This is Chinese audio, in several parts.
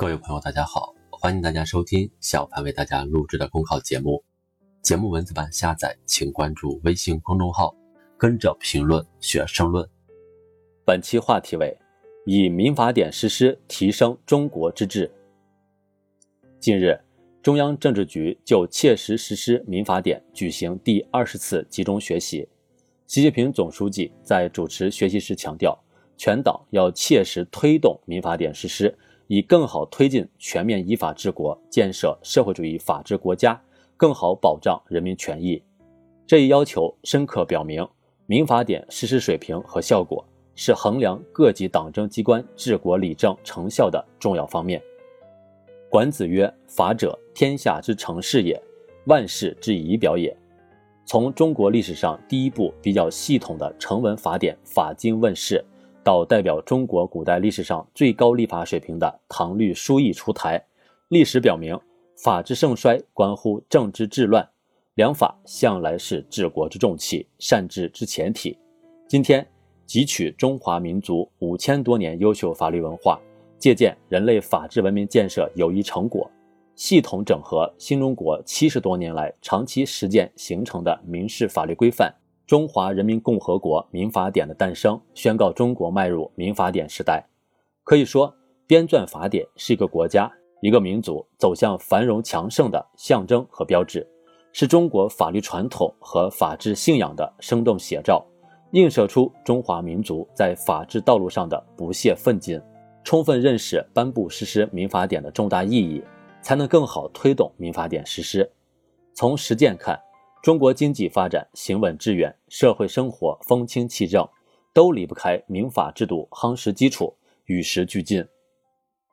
各位朋友，大家好，欢迎大家收听小潘为大家录制的公考节目。节目文字版下载，请关注微信公众号，跟着评论学申论。本期话题为：以民法典实施提升中国之治。近日，中央政治局就切实实施民法典举行第二十次集中学习。习近平总书记在主持学习时强调，全党要切实推动民法典实施。以更好推进全面依法治国、建设社会主义法治国家，更好保障人民权益。这一要求深刻表明，民法典实施水平和效果是衡量各级党政机关治国理政成效的重要方面。管子曰：“法者，天下之成事也，万事之仪表也。”从中国历史上第一部比较系统的成文法典法经问世。到代表中国古代历史上最高立法水平的唐律疏议出台，历史表明，法治盛衰关乎政治治乱，良法向来是治国之重器，善治之前提。今天，汲取中华民族五千多年优秀法律文化，借鉴人类法治文明建设有益成果，系统整合新中国七十多年来长期实践形成的民事法律规范。中华人民共和国民法典的诞生，宣告中国迈入民法典时代。可以说，编撰法典是一个国家、一个民族走向繁荣强盛的象征和标志，是中国法律传统和法治信仰的生动写照，映射出中华民族在法治道路上的不懈奋进。充分认识颁布实施民法典的重大意义，才能更好推动民法典实施。从实践看，中国经济发展行稳致远，社会生活风清气正，都离不开民法制度夯实基础，与时俱进。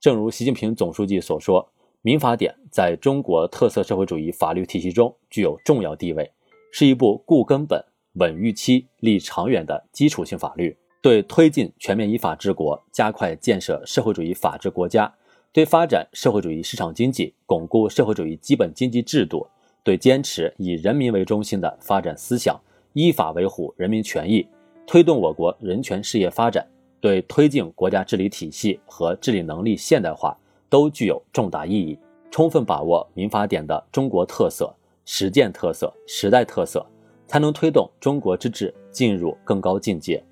正如习近平总书记所说，民法典在中国特色社会主义法律体系中具有重要地位，是一部固根本、稳预期、立长远的基础性法律，对推进全面依法治国、加快建设社会主义法治国家，对发展社会主义市场经济、巩固社会主义基本经济制度。对坚持以人民为中心的发展思想，依法维护人民权益，推动我国人权事业发展，对推进国家治理体系和治理能力现代化都具有重大意义。充分把握民法典的中国特色、实践特色、时代特色，才能推动中国之治进入更高境界。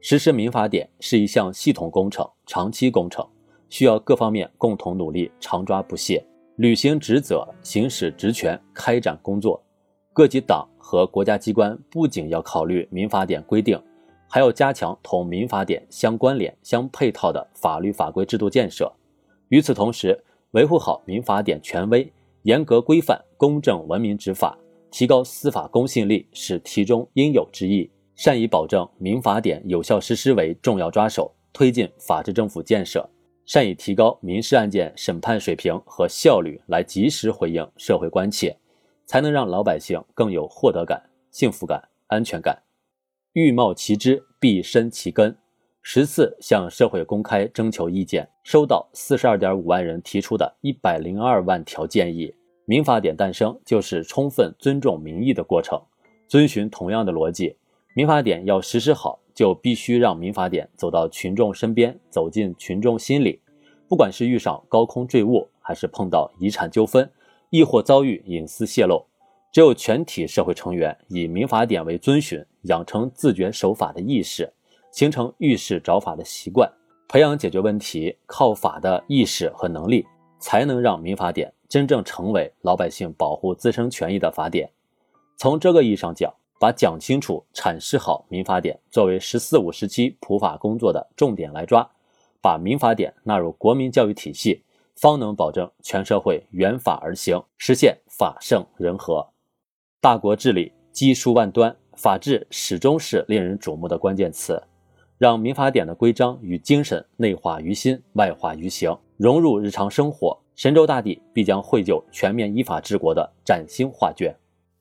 实施民法典是一项系统工程、长期工程，需要各方面共同努力，常抓不懈。履行职责、行使职权、开展工作，各级党和国家机关不仅要考虑民法典规定，还要加强同民法典相关联、相配套的法律法规制度建设。与此同时，维护好民法典权威，严格规范公正文明执法，提高司法公信力是其中应有之义。善以保证民法典有效实施为重要抓手，推进法治政府建设。善以提高民事案件审判水平和效率，来及时回应社会关切，才能让老百姓更有获得感、幸福感、安全感。欲茂其枝，必深其根。十次向社会公开征求意见，收到四十二点五万人提出的一百零二万条建议。民法典诞生就是充分尊重民意的过程。遵循同样的逻辑，民法典要实施好。就必须让民法典走到群众身边，走进群众心里。不管是遇上高空坠物，还是碰到遗产纠纷，亦或遭遇隐私泄露，只有全体社会成员以民法典为遵循，养成自觉守法的意识，形成遇事找法的习惯，培养解决问题靠法的意识和能力，才能让民法典真正成为老百姓保护自身权益的法典。从这个意义上讲。把讲清楚、阐释好民法典作为“十四五”时期普法工作的重点来抓，把民法典纳入国民教育体系，方能保证全社会原法而行，实现法圣人和。大国治理基数万端，法治始终是令人瞩目的关键词。让民法典的规章与精神内化于心、外化于行，融入日常生活，神州大地必将绘就全面依法治国的崭新画卷。